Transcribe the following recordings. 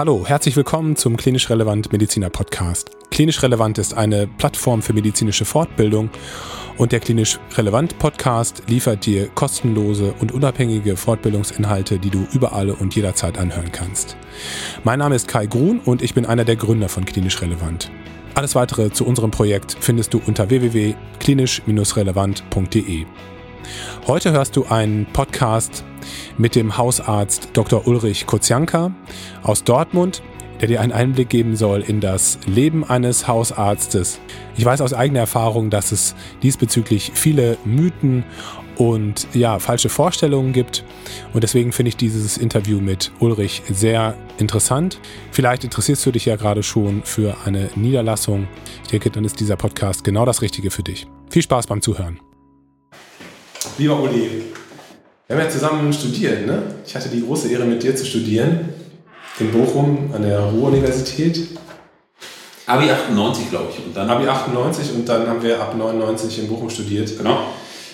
Hallo, herzlich willkommen zum Klinisch Relevant Mediziner Podcast. Klinisch Relevant ist eine Plattform für medizinische Fortbildung und der Klinisch Relevant Podcast liefert dir kostenlose und unabhängige Fortbildungsinhalte, die du überall und jederzeit anhören kannst. Mein Name ist Kai Grun und ich bin einer der Gründer von Klinisch Relevant. Alles weitere zu unserem Projekt findest du unter www.klinisch-relevant.de. Heute hörst du einen Podcast mit dem Hausarzt Dr. Ulrich Kozianka aus Dortmund, der dir einen Einblick geben soll in das Leben eines Hausarztes. Ich weiß aus eigener Erfahrung, dass es diesbezüglich viele Mythen und ja, falsche Vorstellungen gibt. Und deswegen finde ich dieses Interview mit Ulrich sehr interessant. Vielleicht interessierst du dich ja gerade schon für eine Niederlassung. Ich denke, dann ist dieser Podcast genau das Richtige für dich. Viel Spaß beim Zuhören. Lieber Uli, wir haben ja zusammen studiert, ne? Ich hatte die große Ehre, mit dir zu studieren. In Bochum an der Ruhr-Universität. Abi 98, glaube ich. Und dann Abi 98 und dann haben wir ab 99 in Bochum studiert. Genau.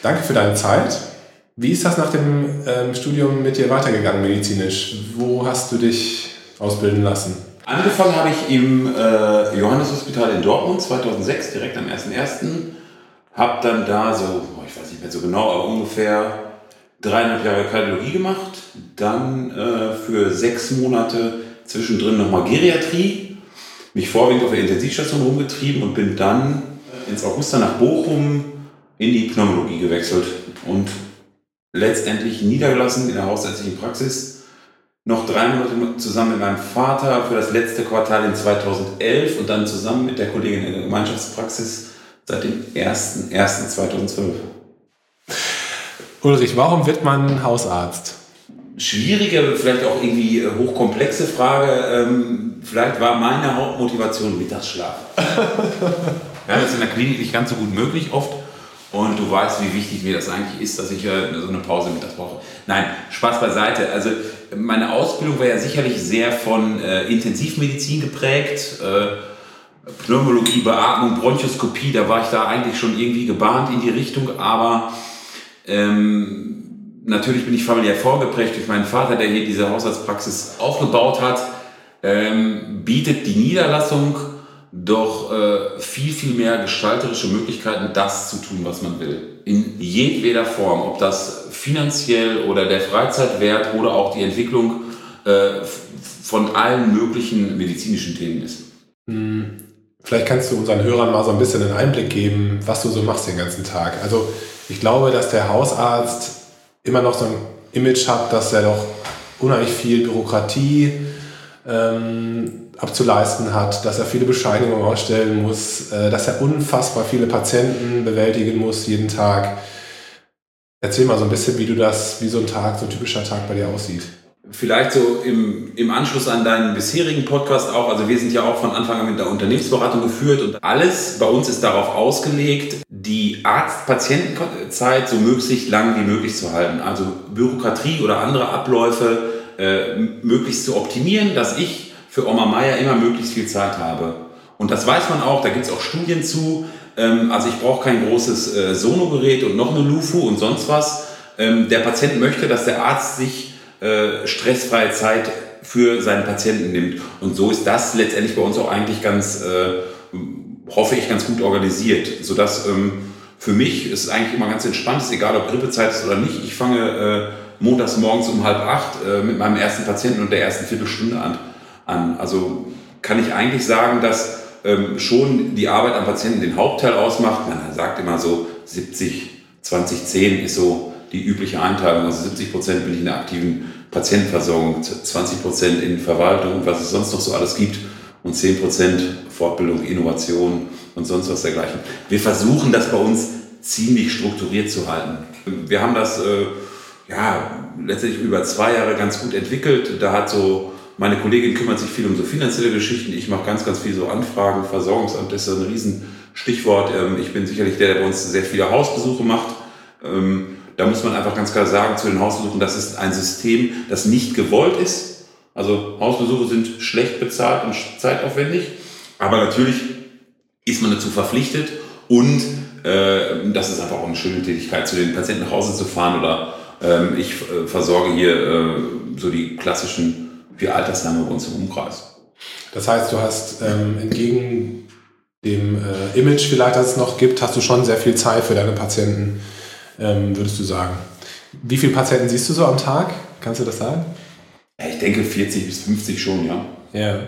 Danke für deine Zeit. Wie ist das nach dem ähm, Studium mit dir weitergegangen medizinisch? Wo hast du dich ausbilden lassen? Angefangen habe ich im äh, Johanneshospital in Dortmund 2006, direkt am 1.1. Habe dann da so, oh, ich weiß nicht mehr so genau, aber ungefähr dreieinhalb Jahre Kardiologie gemacht, dann äh, für sechs Monate zwischendrin nochmal Geriatrie, mich vorwiegend auf der Intensivstation rumgetrieben und bin dann äh, ins Augusta nach Bochum in die Pneumologie gewechselt und letztendlich niedergelassen in der hausärztlichen Praxis. Noch drei Monate zusammen mit meinem Vater für das letzte Quartal in 2011 und dann zusammen mit der Kollegin in der Gemeinschaftspraxis seit dem 01.01.2012. Ulrich, warum wird man Hausarzt? Schwierige, vielleicht auch irgendwie äh, hochkomplexe Frage. Ähm, vielleicht war meine Hauptmotivation Mittagsschlaf. ja, das ist in der Klinik nicht ganz so gut möglich oft. Und du weißt, wie wichtig mir das eigentlich ist, dass ich äh, so eine Pause mittags brauche. Nein, Spaß beiseite. Also meine Ausbildung war ja sicherlich sehr von äh, Intensivmedizin geprägt. Äh, Pneumologie, Beatmung, Bronchoskopie, da war ich da eigentlich schon irgendwie gebahnt in die Richtung, aber ähm, natürlich bin ich familiär vorgeprägt durch meinen Vater, der hier diese Haushaltspraxis aufgebaut hat. Ähm, bietet die Niederlassung doch äh, viel, viel mehr gestalterische Möglichkeiten, das zu tun, was man will. In jedweder Form, ob das finanziell oder der Freizeitwert oder auch die Entwicklung äh, von allen möglichen medizinischen Themen ist. Hm. Vielleicht kannst du unseren Hörern mal so ein bisschen einen Einblick geben, was du so machst den ganzen Tag. Also ich glaube, dass der Hausarzt immer noch so ein Image hat, dass er doch unheimlich viel Bürokratie ähm, abzuleisten hat, dass er viele Bescheinigungen ausstellen muss, äh, dass er unfassbar viele Patienten bewältigen muss jeden Tag. Erzähl mal so ein bisschen, wie du das, wie so ein Tag, so ein typischer Tag bei dir aussieht. Vielleicht so im, im Anschluss an deinen bisherigen Podcast auch, also wir sind ja auch von Anfang an mit der Unternehmensberatung geführt und alles bei uns ist darauf ausgelegt, die Arzt-Patientenzeit so möglichst lang wie möglich zu halten. Also Bürokratie oder andere Abläufe äh, möglichst zu optimieren, dass ich für Oma Meier immer möglichst viel Zeit habe. Und das weiß man auch, da gibt es auch Studien zu. Ähm, also ich brauche kein großes äh, Sonogerät und noch eine LUFU und sonst was. Ähm, der Patient möchte, dass der Arzt sich äh, stressfreie Zeit für seinen Patienten nimmt. Und so ist das letztendlich bei uns auch eigentlich ganz, äh, hoffe ich, ganz gut organisiert, sodass ähm, für mich ist es eigentlich immer ganz entspannt, ist egal ob Grippezeit ist oder nicht. Ich fange äh, montags morgens um halb acht äh, mit meinem ersten Patienten und der ersten Viertelstunde an. an. Also kann ich eigentlich sagen, dass ähm, schon die Arbeit am Patienten den Hauptteil ausmacht. Man sagt immer so 70, 20, 10 ist so die übliche Einteilung. Also 70 Prozent bin ich in der aktiven Patientenversorgung, 20 Prozent in Verwaltung was es sonst noch so alles gibt und 10 Prozent Fortbildung, Innovation und sonst was dergleichen. Wir versuchen das bei uns ziemlich strukturiert zu halten. Wir haben das äh, ja letztendlich über zwei Jahre ganz gut entwickelt. Da hat so meine Kollegin kümmert sich viel um so finanzielle Geschichten. Ich mache ganz, ganz viel so Anfragen. Versorgungsamt ist ein Riesenstichwort. Ähm, ich bin sicherlich der, der bei uns sehr viele Hausbesuche macht. Da muss man einfach ganz klar sagen zu den Hausbesuchen, das ist ein System, das nicht gewollt ist. Also Hausbesuche sind schlecht bezahlt und zeitaufwendig, aber natürlich ist man dazu verpflichtet und äh, das ist einfach auch eine schöne Tätigkeit, zu den Patienten nach Hause zu fahren oder ähm, ich äh, versorge hier äh, so die klassischen für Altersheime bei uns im Umkreis. Das heißt, du hast ähm, entgegen dem äh, Image vielleicht, das es noch gibt, hast du schon sehr viel Zeit für deine Patienten, ähm, würdest du sagen. Wie viele Patienten siehst du so am Tag? Kannst du das sagen? Ich denke 40 bis 50 schon, ja. Ja.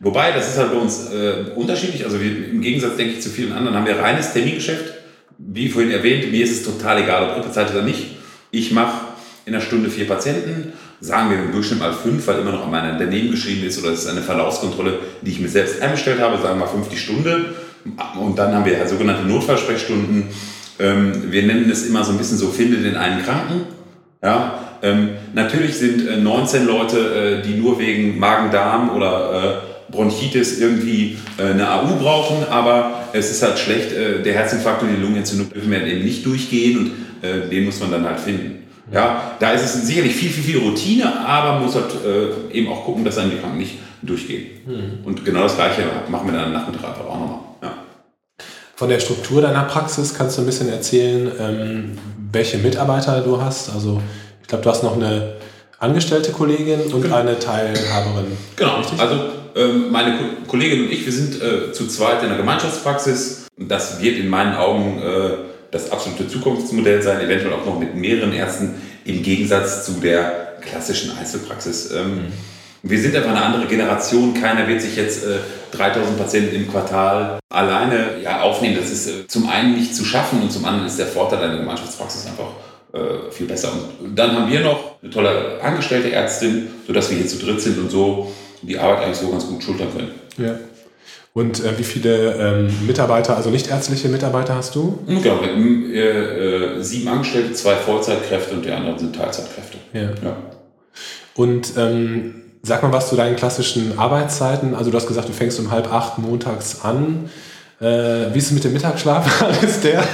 Wobei, das ist halt bei uns äh, unterschiedlich. Also wir, im Gegensatz, denke ich, zu vielen anderen haben wir reines Termingeschäft. Wie vorhin erwähnt, mir ist es total egal, ob Gruppezeit oder nicht. Ich mache in einer Stunde vier Patienten, sagen wir im Durchschnitt mal fünf, weil immer noch an meinem Unternehmen geschrieben ist oder es ist eine Verlaufskontrolle, die ich mir selbst einbestellt habe, sagen wir mal fünf die Stunde. Und dann haben wir halt sogenannte Notfallsprechstunden. Ähm, wir nennen es immer so ein bisschen so, finde den einen Kranken. Ja, ähm, natürlich sind äh, 19 Leute, äh, die nur wegen Magen-Darm oder äh, Bronchitis irgendwie äh, eine AU brauchen, aber es ist halt schlecht, äh, der Herzinfarkt und die Lungenentzündung dürfen wir eben nicht durchgehen und äh, den muss man dann halt finden. Ja, da ist es sicherlich viel, viel, viel Routine, aber man muss halt eben auch gucken, dass dann die Kranken nicht durchgehen. Mhm. Und genau das Gleiche machen wir dann am Nachmittag einfach auch nochmal. Ja. Von der Struktur deiner Praxis kannst du ein bisschen erzählen, ähm, welche Mitarbeiter du hast. Also ich glaube, du hast noch eine angestellte Kollegin und genau. eine Teilhaberin. Genau, Richtig? also ähm, meine Kollegin und ich, wir sind äh, zu zweit in der Gemeinschaftspraxis. Das wird in meinen Augen äh, das absolute Zukunftsmodell sein, eventuell auch noch mit mehreren Ärzten im Gegensatz zu der klassischen Einzelpraxis. Ähm, mhm. Wir sind einfach eine andere Generation. Keiner wird sich jetzt äh, 3000 Patienten im Quartal alleine ja, aufnehmen. Das ist äh, zum einen nicht zu schaffen und zum anderen ist der Vorteil einer Gemeinschaftspraxis einfach äh, viel besser. Und dann haben wir noch eine tolle angestellte Ärztin, sodass wir hier zu dritt sind und so die Arbeit eigentlich so ganz gut schultern können. Ja. Und äh, wie viele ähm, Mitarbeiter, also nicht ärztliche Mitarbeiter hast du? Genau, sieben Angestellte, zwei Vollzeitkräfte und die anderen sind Teilzeitkräfte. Ja. ja. Und ähm, sag mal was zu deinen klassischen Arbeitszeiten. Also du hast gesagt, du fängst um halb acht montags an. Äh, wie ist es mit dem Mittagsschlaf? ist der?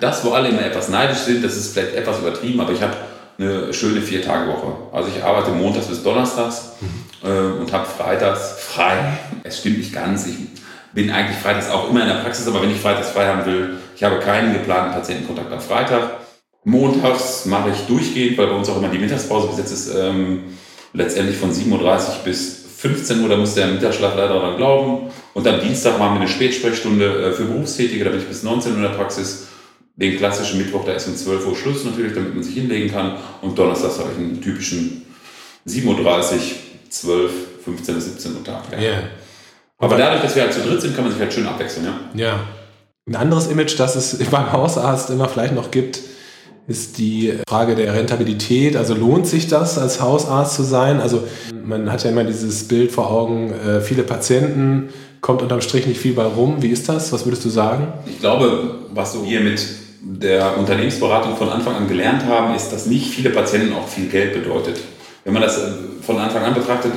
das, wo alle immer etwas neidisch sind, das ist vielleicht etwas übertrieben, aber ich habe eine schöne Vier-Tage-Woche. Also ich arbeite montags bis donnerstags mhm. äh, und habe freitags frei. Es stimmt nicht ganz. Ich bin eigentlich freitags auch immer in der Praxis, aber wenn ich freitags frei haben will, ich habe keinen geplanten Patientenkontakt am Freitag. Montags mache ich durchgehend, weil bei uns auch immer die Mittagspause besetzt ist, ähm, letztendlich von 7.30 Uhr bis 15 Uhr, da muss der Mittagsschlaf leider daran glauben. Und am Dienstag machen wir eine Spätsprechstunde äh, für Berufstätige, da bin ich bis 19 Uhr in der Praxis den klassischen Mittwoch, da ist um 12 Uhr Schluss natürlich, damit man sich hinlegen kann. Und Donnerstag habe ich einen typischen 7.30 Uhr, 12, 15, 17 Uhr Tag. Ja. Yeah. Aber dadurch, dass wir halt zu dritt sind, kann man sich halt schön abwechseln. Ja. ja. Ein anderes Image, das es beim Hausarzt immer vielleicht noch gibt, ist die Frage der Rentabilität. Also lohnt sich das, als Hausarzt zu sein? Also man hat ja immer dieses Bild vor Augen, äh, viele Patienten, kommt unterm Strich nicht viel bei rum. Wie ist das? Was würdest du sagen? Ich glaube, was hier mit der Unternehmensberatung von Anfang an gelernt haben, ist, dass nicht viele Patienten auch viel Geld bedeutet. Wenn man das äh, von Anfang an betrachtet,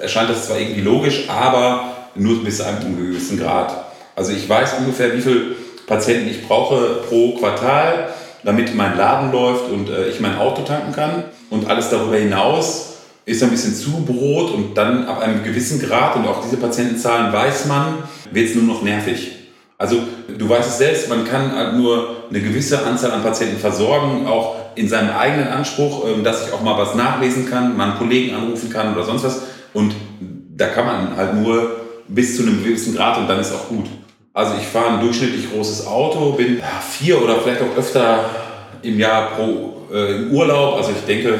erscheint das zwar irgendwie logisch, aber nur bis zu einem gewissen Grad. Also ich weiß ungefähr, wie viele Patienten ich brauche pro Quartal, damit mein Laden läuft und äh, ich mein Auto tanken kann. Und alles darüber hinaus ist ein bisschen zu Brot und dann ab einem gewissen Grad und auch diese Patientenzahlen weiß man, wird es nur noch nervig. Also du weißt es selbst, man kann halt nur eine gewisse Anzahl an Patienten versorgen, auch in seinem eigenen Anspruch, ähm, dass ich auch mal was nachlesen kann, mal einen Kollegen anrufen kann oder sonst was. Und da kann man halt nur bis zu einem gewissen Grad und dann ist auch gut. Also ich fahre ein durchschnittlich großes Auto, bin vier oder vielleicht auch öfter im Jahr pro äh, im Urlaub. Also ich denke,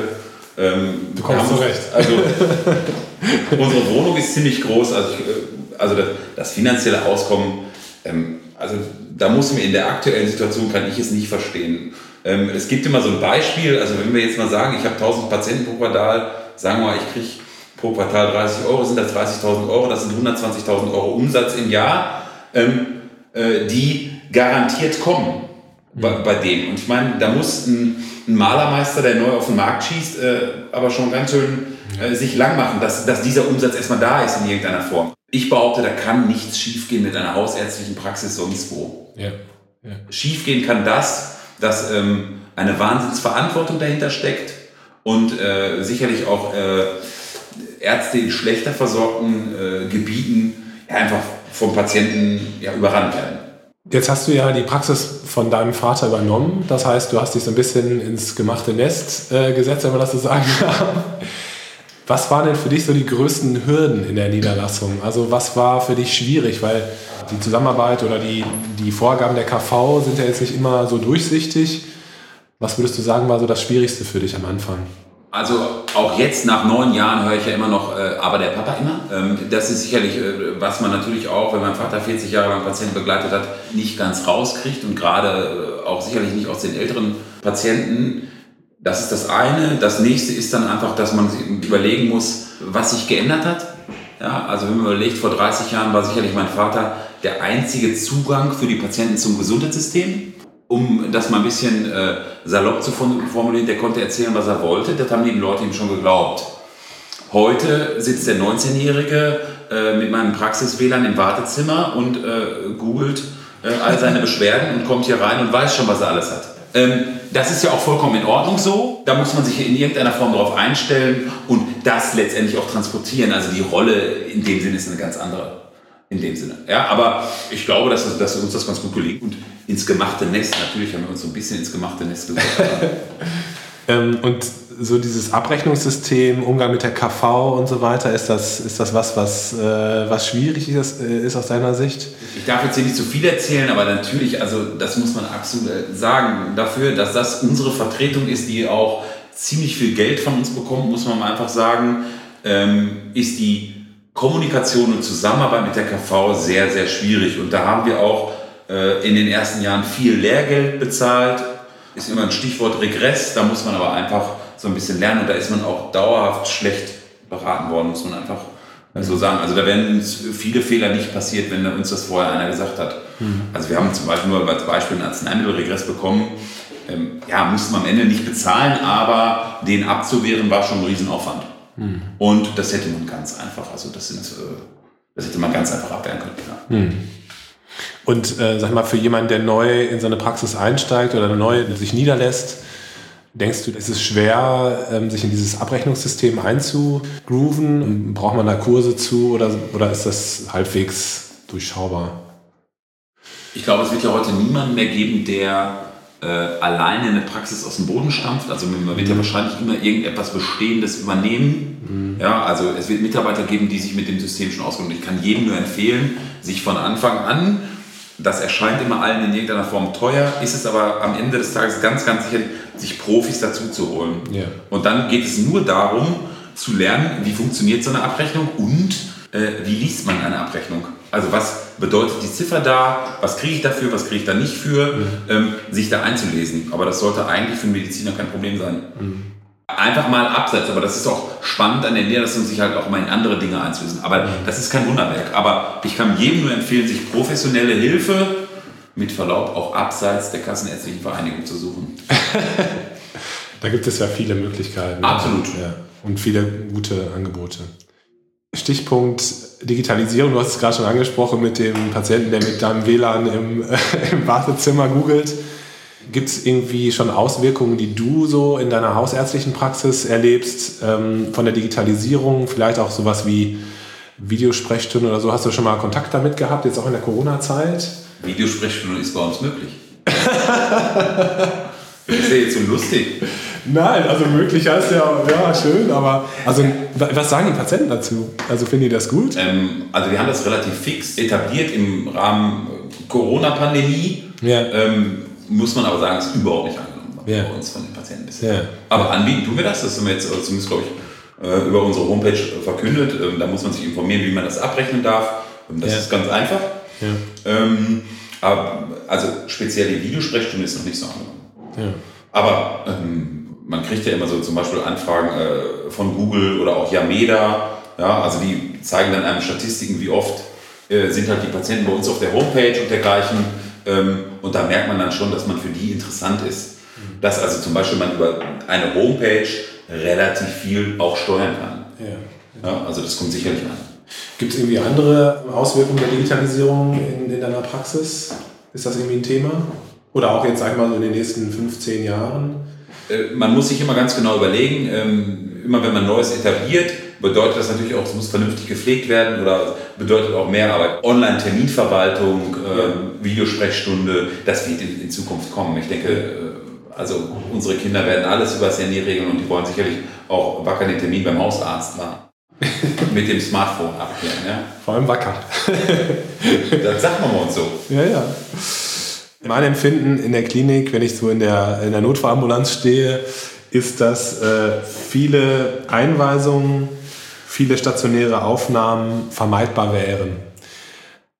ähm, du kommst zurecht. Also unsere Wohnung ist ziemlich groß. Also, ich, äh, also das, das finanzielle Auskommen ähm, also da muss mir in der aktuellen Situation, kann ich es nicht verstehen. Ähm, es gibt immer so ein Beispiel, also wenn wir jetzt mal sagen, ich habe 1000 Patienten pro Quartal, sagen wir mal, ich kriege pro Quartal 30 Euro, sind das 30.000 Euro, das sind 120.000 Euro Umsatz im Jahr, ähm, äh, die garantiert kommen bei, bei dem. Und ich meine, da muss ein, ein, Malermeister, der neu auf den Markt schießt, äh, aber schon ganz schön äh, sich lang machen, dass, dass dieser Umsatz erstmal da ist in irgendeiner Form. Ich behaupte, da kann nichts schiefgehen mit einer hausärztlichen Praxis sonst wo. Ja. Ja. Schiefgehen kann das, dass ähm, eine Wahnsinnsverantwortung dahinter steckt und äh, sicherlich auch äh, Ärzte in schlechter versorgten äh, Gebieten einfach vom Patienten ja, überrannt werden. Jetzt hast du ja die Praxis von deinem Vater übernommen. Das heißt, du hast dich so ein bisschen ins gemachte Nest äh, gesetzt, wenn man das so sagen darf. Was waren denn für dich so die größten Hürden in der Niederlassung? Also was war für dich schwierig? Weil die Zusammenarbeit oder die, die Vorgaben der KV sind ja jetzt nicht immer so durchsichtig. Was würdest du sagen, war so das Schwierigste für dich am Anfang? Also auch jetzt nach neun Jahren höre ich ja immer noch, äh, aber der Papa immer. Ähm, das ist sicherlich, äh, was man natürlich auch, wenn mein Vater 40 Jahre lang Patienten begleitet hat, nicht ganz rauskriegt und gerade äh, auch sicherlich nicht aus den älteren Patienten. Das ist das eine. Das nächste ist dann einfach, dass man überlegen muss, was sich geändert hat. Ja, also wenn man überlegt, vor 30 Jahren war sicherlich mein Vater der einzige Zugang für die Patienten zum Gesundheitssystem um das mal ein bisschen äh, salopp zu formulieren, der konnte erzählen, was er wollte. Das haben die Leute ihm schon geglaubt. Heute sitzt der 19-Jährige äh, mit meinem Praxis-WLAN im Wartezimmer und äh, googelt äh, all seine Beschwerden und kommt hier rein und weiß schon, was er alles hat. Ähm, das ist ja auch vollkommen in Ordnung so. Da muss man sich in irgendeiner Form darauf einstellen und das letztendlich auch transportieren. Also die Rolle in dem Sinne ist eine ganz andere in dem Sinne. Ja, aber ich glaube, dass, dass uns das ganz gut gelingt. Und ins gemachte Nest, natürlich haben wir uns so ein bisschen ins gemachte Nest gesucht. ähm, und so dieses Abrechnungssystem, Umgang mit der KV und so weiter, ist das, ist das was, was, äh, was schwierig ist, äh, ist aus deiner Sicht? Ich darf jetzt hier nicht zu viel erzählen, aber natürlich, also das muss man absolut äh, sagen, dafür, dass das unsere Vertretung ist, die auch ziemlich viel Geld von uns bekommt, muss man einfach sagen, ähm, ist die Kommunikation und Zusammenarbeit mit der KV sehr, sehr schwierig. Und da haben wir auch äh, in den ersten Jahren viel Lehrgeld bezahlt. Ist immer ein Stichwort Regress, da muss man aber einfach so ein bisschen lernen und da ist man auch dauerhaft schlecht beraten worden, muss man einfach so sagen. Also da wären uns viele Fehler nicht passiert, wenn uns das vorher einer gesagt hat. Mhm. Also wir haben zum Beispiel nur als Beispiel einen Arzneimittelregress bekommen. Ähm, ja, mussten wir am Ende nicht bezahlen, aber den abzuwehren war schon ein Riesenaufwand. Mhm. Und das hätte man ganz einfach, also das, sind, äh, das hätte man ganz einfach abwehren können. Ja. Mhm. Und äh, sag mal, für jemanden, der neu in seine Praxis einsteigt oder neu sich niederlässt, denkst du, ist es schwer, ähm, sich in dieses Abrechnungssystem einzugrooven? Braucht man da Kurse zu oder, oder ist das halbwegs durchschaubar? Ich glaube, es wird ja heute niemanden mehr geben, der äh, alleine eine Praxis aus dem Boden stampft. Also man wird ja mhm. wahrscheinlich immer irgendetwas Bestehendes übernehmen. Mhm. Ja, also es wird Mitarbeiter geben, die sich mit dem System schon auskennen. Ich kann jedem nur empfehlen, sich von Anfang an das erscheint immer allen in irgendeiner Form teuer, ist es aber am Ende des Tages ganz, ganz sicher, sich Profis dazu zu holen. Ja. Und dann geht es nur darum, zu lernen, wie funktioniert so eine Abrechnung und äh, wie liest man eine Abrechnung. Also was bedeutet die Ziffer da, was kriege ich dafür, was kriege ich da nicht für, mhm. ähm, sich da einzulesen. Aber das sollte eigentlich für einen Mediziner kein Problem sein. Mhm einfach mal abseits. Aber das ist auch spannend an der Niederlassung, sich halt auch mal in andere Dinge einzulösen. Aber mhm. das ist kein Wunderwerk. Aber ich kann jedem nur empfehlen, sich professionelle Hilfe mit Verlaub auch abseits der Kassenärztlichen Vereinigung zu suchen. da gibt es ja viele Möglichkeiten. Absolut. Ja, und viele gute Angebote. Stichpunkt Digitalisierung, du hast es gerade schon angesprochen mit dem Patienten, der mit deinem WLAN im, im Wartezimmer googelt. Gibt es irgendwie schon Auswirkungen, die du so in deiner hausärztlichen Praxis erlebst, ähm, von der Digitalisierung, vielleicht auch sowas wie Videosprechstunden oder so? Hast du schon mal Kontakt damit gehabt, jetzt auch in der Corona-Zeit? Videosprechstunde ist bei uns möglich. das ist ja jetzt so lustig. Nein, also möglich heißt ja, ja, schön, aber also was sagen die Patienten dazu? Also finden die das gut? Ähm, also wir haben das relativ fix etabliert im Rahmen Corona-Pandemie. Ja. Ähm, muss man aber sagen, ist überhaupt nicht angenommen ja. bei uns von den Patienten bisher. Ja. Aber anbieten tun wir das, das haben wir jetzt zumindest, glaube ich, äh, über unsere Homepage verkündet. Ähm, da muss man sich informieren, wie man das abrechnen darf. Ähm, das ja. ist ganz einfach. Ähm, aber, also speziell die Videosprechstunde ist noch nicht so angenommen. Aber ähm, man kriegt ja immer so zum Beispiel Anfragen äh, von Google oder auch Yameda. Ja, also die zeigen dann einem Statistiken, wie oft äh, sind halt die Patienten bei uns auf der Homepage und dergleichen. Ähm, und da merkt man dann schon, dass man für die interessant ist. Dass also zum Beispiel man über eine Homepage relativ viel auch steuern kann. Ja. ja also das kommt sicherlich an. Gibt es irgendwie andere Auswirkungen der Digitalisierung in, in deiner Praxis? Ist das irgendwie ein Thema? Oder auch jetzt, sag ich mal, so in den nächsten 15 Jahren? Äh, man muss sich immer ganz genau überlegen, ähm, immer wenn man Neues etabliert, bedeutet das natürlich auch, es muss vernünftig gepflegt werden oder bedeutet auch mehr Arbeit. Online-Terminverwaltung, äh, Videosprechstunde, das wird in, in, Zukunft kommen. Ich denke, äh, also unsere Kinder werden alles über das Handy regeln und die wollen sicherlich auch wacker den Termin beim Hausarzt machen. Mit dem Smartphone abklären, ja. Vor allem wacker. das sagt man uns so. Ja, ja. Mein Empfinden in der Klinik, wenn ich so in der, in der Notfallambulanz stehe, ist, dass äh, viele Einweisungen, viele stationäre Aufnahmen vermeidbar wären.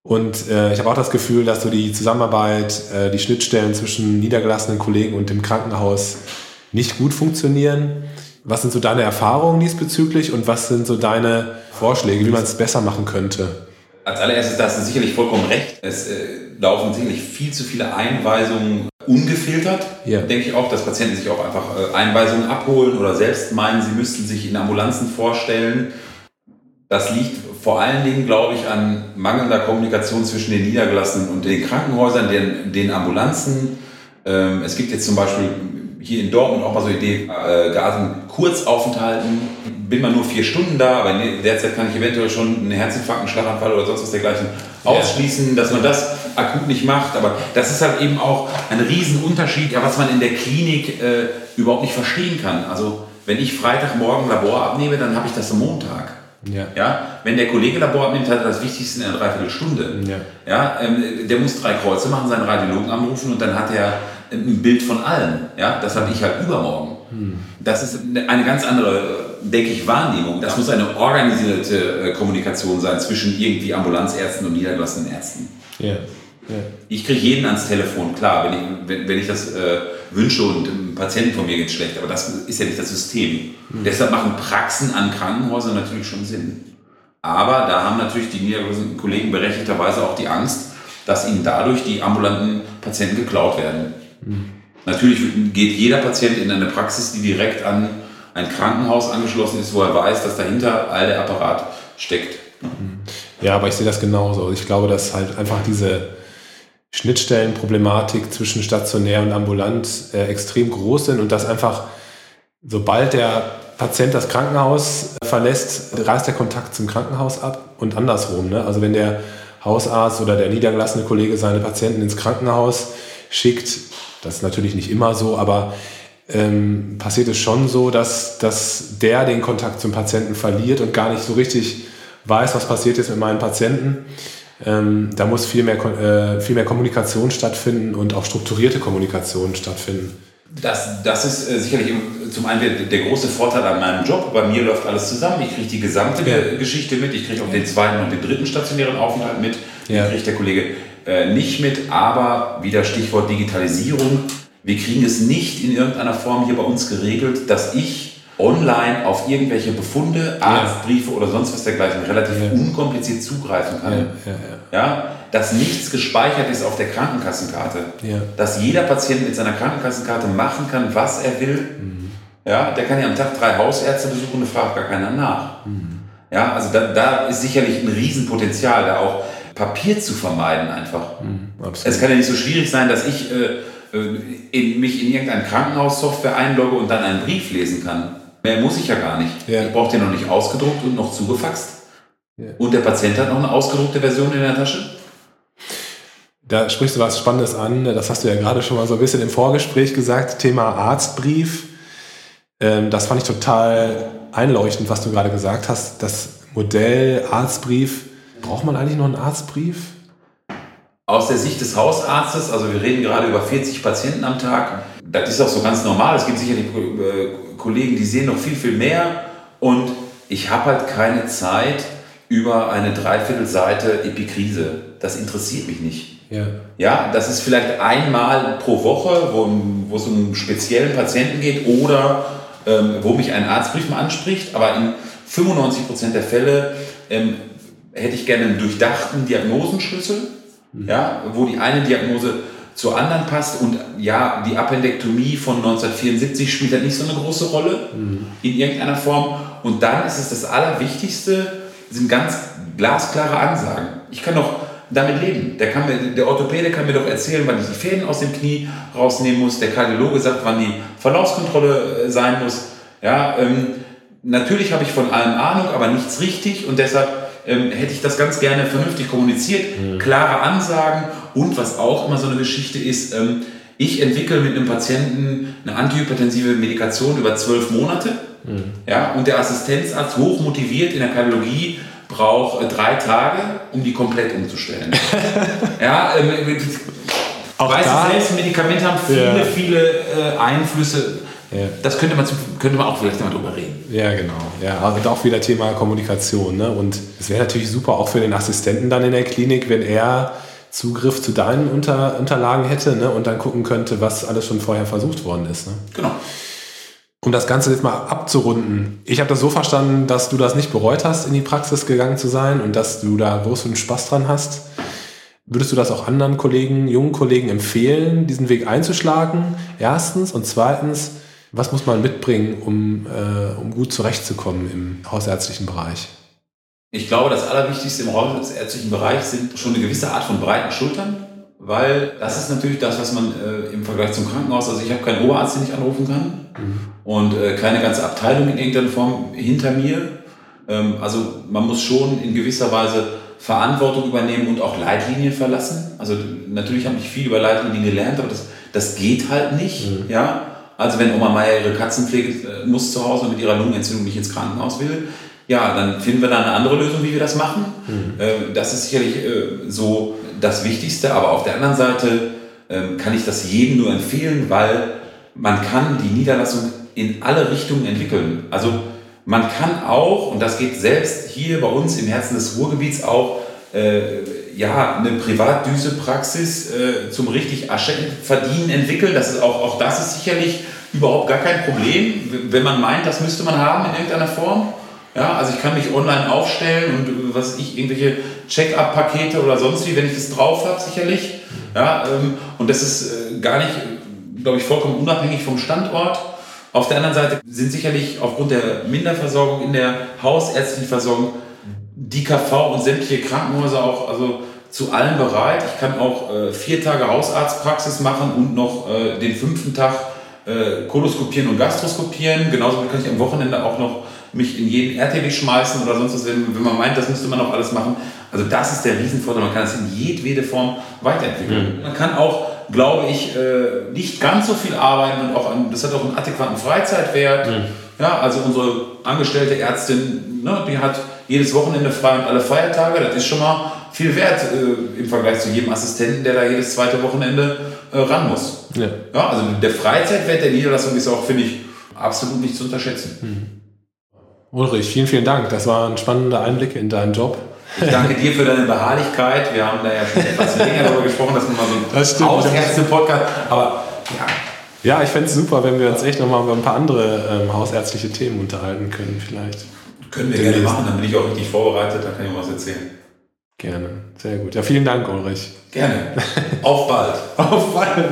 Und äh, ich habe auch das Gefühl, dass so die Zusammenarbeit, äh, die Schnittstellen zwischen niedergelassenen Kollegen und dem Krankenhaus nicht gut funktionieren. Was sind so deine Erfahrungen diesbezüglich und was sind so deine Vorschläge, wie man es besser machen könnte? Als allererstes, da hast du sicherlich vollkommen recht. Es äh, laufen sicherlich viel zu viele Einweisungen ungefiltert. Ja. Denke ich auch, dass Patienten sich auch einfach äh, Einweisungen abholen oder selbst meinen, sie müssten sich in Ambulanzen vorstellen. Das liegt vor allen Dingen, glaube ich, an mangelnder Kommunikation zwischen den Niedergelassenen und den Krankenhäusern, den, den Ambulanzen. Ähm, es gibt jetzt zum Beispiel hier in Dortmund auch mal so Idee, äh, Gasen Kurzaufenthalten. Bin mal nur vier Stunden da, aber derzeit kann ich eventuell schon einen Herzinfarkt, einen Schlaganfall oder sonst was dergleichen ausschließen, dass man das akut nicht macht. Aber das ist halt eben auch ein Riesenunterschied, ja, was man in der Klinik äh, überhaupt nicht verstehen kann. Also wenn ich Freitagmorgen Labor abnehme, dann habe ich das am Montag. Ja. Ja, wenn der Kollege Labor abnimmt, hat er das Wichtigste in einer Dreiviertelstunde. Ja. Ja, ähm, der muss drei Kreuze machen, seinen Radiologen anrufen und dann hat er ein Bild von allem. Ja, das habe ich halt übermorgen. Hm. Das ist eine ganz andere, denke ich, Wahrnehmung. Das muss eine organisierte äh, Kommunikation sein zwischen irgendwie Ambulanzärzten und niedergelassenen Ärzten. Ja. ja. Ich kriege jeden ans Telefon, klar, wenn ich, wenn, wenn ich das äh, wünsche und ein Patient von mir geht schlecht, aber das ist ja nicht das System. Mhm. Deshalb machen Praxen an Krankenhäusern natürlich schon Sinn. Aber da haben natürlich die niedergelassenen Kollegen berechtigterweise auch die Angst, dass ihnen dadurch die ambulanten Patienten geklaut werden. Mhm. Natürlich geht jeder Patient in eine Praxis, die direkt an ein Krankenhaus angeschlossen ist, wo er weiß, dass dahinter all der Apparat steckt. Ja, aber ich sehe das genauso. Ich glaube, dass halt einfach diese Schnittstellenproblematik zwischen stationär und ambulant äh, extrem groß sind und dass einfach, sobald der Patient das Krankenhaus verlässt, reißt der Kontakt zum Krankenhaus ab und andersrum. Ne? Also wenn der Hausarzt oder der niedergelassene Kollege seine Patienten ins Krankenhaus schickt, das ist natürlich nicht immer so, aber ähm, passiert es schon so, dass, dass der den Kontakt zum Patienten verliert und gar nicht so richtig weiß, was passiert jetzt mit meinen Patienten. Ähm, da muss viel mehr, äh, viel mehr Kommunikation stattfinden und auch strukturierte Kommunikation stattfinden. Das, das ist äh, sicherlich zum einen der, der, große Vorteil an meinem Job. Bei mir läuft alles zusammen. Ich kriege die gesamte ja. Geschichte mit. Ich kriege auch den zweiten und den dritten stationären Aufenthalt mit. Ja. Den kriegt der Kollege äh, nicht mit. Aber wieder Stichwort Digitalisierung. Wir kriegen es nicht in irgendeiner Form hier bei uns geregelt, dass ich online auf irgendwelche Befunde, Arztbriefe oder sonst was dergleichen relativ ja. unkompliziert zugreifen kann. Ja, ja, dass nichts gespeichert ist auf der Krankenkassenkarte. Dass jeder Patient mit seiner Krankenkassenkarte machen kann, was er will. Mhm. Ja, der kann ja am Tag drei Hausärzte besuchen und fragt gar keiner nach. Mhm. Ja, also da, da ist sicherlich ein Riesenpotenzial, da auch Papier zu vermeiden einfach. Mhm, es kann ja nicht so schwierig sein, dass ich äh in, mich in irgendeine Krankenhaussoftware einlogge und dann einen Brief lesen kann. Mehr muss ich ja gar nicht. Ja. Ich brauche den noch nicht ausgedruckt und noch zugefaxt. Ja. Und der Patient hat noch eine ausgedruckte Version in der Tasche. Da sprichst du was Spannendes an. Das hast du ja gerade schon mal so ein bisschen im Vorgespräch gesagt. Thema Arztbrief. Ähm, das fand ich total einleuchtend, was du gerade gesagt hast. Das Modell Arztbrief. Braucht man eigentlich noch einen Arztbrief? Aus der Sicht des Hausarztes, also wir reden gerade über 40 Patienten am Tag, das ist auch so ganz normal. Es gibt sicherlich äh, Kollegen, die sehen noch viel, viel mehr. Und ich habe halt keine Zeit über eine Dreiviertelseite Epikrise. Das interessiert mich nicht. Ja. ja, das ist vielleicht einmal pro Woche, wo, wo es um speziellen Patienten geht oder ähm, wo mich ein Arztbrief mal anspricht. Aber in 95% der Fälle ähm, hätte ich gerne einen durchdachten Diagnosenschlüssel, mhm. ja, wo die eine Diagnose zur anderen passt. Und ja, die Appendektomie von 1974 spielt halt nicht so eine große Rolle mhm. in irgendeiner Form. Und dann ist es das Allerwichtigste, sind ganz glasklare Ansagen. Ich kann doch damit leben. Der, kann mir, der Orthopäde kann mir doch erzählen, wann ich die Fäden aus dem Knie rausnehmen muss. Der Kardiologe sagt, wann die Verlaufskontrolle äh, sein muss. Ja, ähm, natürlich habe ich von allem Ahnung, aber nichts richtig und deshalb ähm, hätte ich das ganz gerne vernünftig kommuniziert, mhm. klare Ansagen und was auch immer so eine Geschichte ist, ähm, ich entwickle mit einem Patienten eine antihypertensive Medikation über zwölf Monate mhm. ja, und der Assistenzarzt hoch motiviert in der Kardiologie braucht äh, drei Tage, um die komplett umzustellen. ja, ähm, auch weißt da, du selbst, Medikamente haben viele, ja. viele äh, Einflüsse. Ja. Das könnte man, könnte man auch vielleicht mal drüber reden. Ja, genau. Ja, also auch wieder Thema Kommunikation. Ne? Und es wäre natürlich super auch für den Assistenten dann in der Klinik, wenn er Zugriff zu deinen Unter Unterlagen hätte ne? und dann gucken könnte, was alles schon vorher versucht worden ist. Ne? Genau. Um das Ganze jetzt mal abzurunden. Ich habe das so verstanden, dass du das nicht bereut hast, in die Praxis gegangen zu sein und dass du da großen Spaß dran hast. Würdest du das auch anderen Kollegen, jungen Kollegen empfehlen, diesen Weg einzuschlagen? Erstens. Und zweitens, was muss man mitbringen, um, äh, um gut zurechtzukommen im hausärztlichen Bereich? Ich glaube, das Allerwichtigste im hausärztlichen Bereich sind schon eine gewisse Art von breiten Schultern, weil das ist natürlich das, was man äh, im Vergleich zum Krankenhaus, also ich habe keinen Oberarzt, den ich anrufen kann mhm. und äh, keine ganze Abteilung in irgendeiner Form hinter mir. Ähm, also man muss schon in gewisser Weise Verantwortung übernehmen und auch Leitlinien verlassen. Also natürlich habe ich viel über Leitlinien gelernt, aber das, das geht halt nicht. Mhm. Ja? Also wenn Oma Meier ihre Katzen pflegt, äh, muss zu Hause mit ihrer Lungenentzündung nicht ins Krankenhaus will, ja, dann finden wir da eine andere Lösung, wie wir das machen. Mhm. Ähm, das ist sicherlich äh, so das Wichtigste, aber auf der anderen Seite ähm, kann ich das jedem nur empfehlen, weil man kann die Niederlassung in alle Richtungen entwickeln. Also man kann auch, und das geht selbst hier bei uns im Herzen des Ruhrgebiets auch, äh, ja, eine Privatdüsepraxis äh, zum richtig Asche verdienen entwickeln. Das ist auch, auch das ist sicherlich überhaupt gar kein Problem, wenn man meint, das müsste man haben in irgendeiner Form. Ja, also ich kann mich online aufstellen und was ich, irgendwelche Check-up-Pakete oder sonst wie, wenn ich das drauf habe, sicherlich. Ja, ähm, und das ist äh, gar nicht, glaube ich, vollkommen unabhängig vom Standort. Auf der anderen Seite sind sicherlich aufgrund der Minderversorgung in der hausärztlichen Versorgung die KV und sämtliche Krankenhäuser auch also zu allem bereit. Ich kann auch äh, vier Tage Hausarztpraxis machen und noch äh, den fünften Tag äh, Koloskopieren und Gastroskopieren. Genauso kann ich am Wochenende auch noch mich in jeden RTW schmeißen oder sonst was, wenn, man meint, das müsste man auch alles machen. Also das ist der Riesenvorteil. Man kann es in jedwede Form weiterentwickeln. Mhm. Man kann auch, glaube ich, äh, nicht ganz so viel arbeiten und auch an, das hat auch einen adäquaten Freizeitwert. Mhm. Ja, also unsere angestellte Ärztin, ne, die hat jedes Wochenende frei und alle Feiertage. Das ist schon mal viel wert äh, im Vergleich zu jedem Assistenten, der da jedes zweite Wochenende äh, ran muss. Ja. ja. also der Freizeitwert der Niederlassung ist auch, finde ich, absolut nicht zu unterschätzen. Mhm. Ulrich, vielen, vielen Dank. Das war ein spannender Einblick in deinen Job. Ich danke dir für deine Beharrlichkeit. Wir haben da ja schon etwas länger darüber gesprochen, dass man mal so ein Hausärzte-Podcast, aber ja. Ja, ich fände es super, wenn wir uns echt nochmal über ein paar andere ähm, hausärztliche Themen unterhalten können, vielleicht. Können wir gerne machen, dann bin ich auch richtig vorbereitet, da kann ich was erzählen. Gerne, sehr gut. Ja, vielen Dank, Ulrich. Gerne. Auf bald. Auf bald.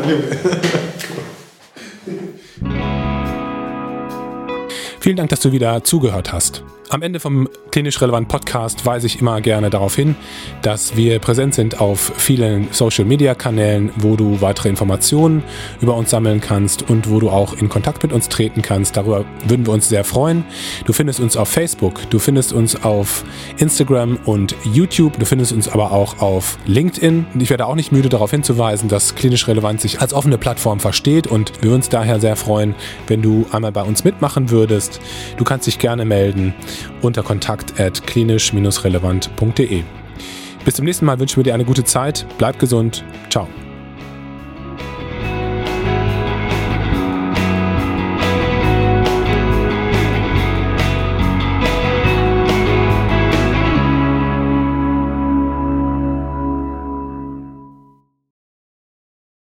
Vielen Dank, dass du wieder zugehört hast. Am Ende vom klinisch relevant Podcast weise ich immer gerne darauf hin, dass wir präsent sind auf vielen Social Media Kanälen, wo du weitere Informationen über uns sammeln kannst und wo du auch in Kontakt mit uns treten kannst. Darüber würden wir uns sehr freuen. Du findest uns auf Facebook, du findest uns auf Instagram und YouTube, du findest uns aber auch auf LinkedIn. Ich werde auch nicht müde darauf hinzuweisen, dass klinisch relevant sich als offene Plattform versteht und wir uns daher sehr freuen, wenn du einmal bei uns mitmachen würdest. Du kannst dich gerne melden unter kontakt at klinisch-relevant.de. Bis zum nächsten Mal wünschen wir dir eine gute Zeit, bleib gesund, ciao.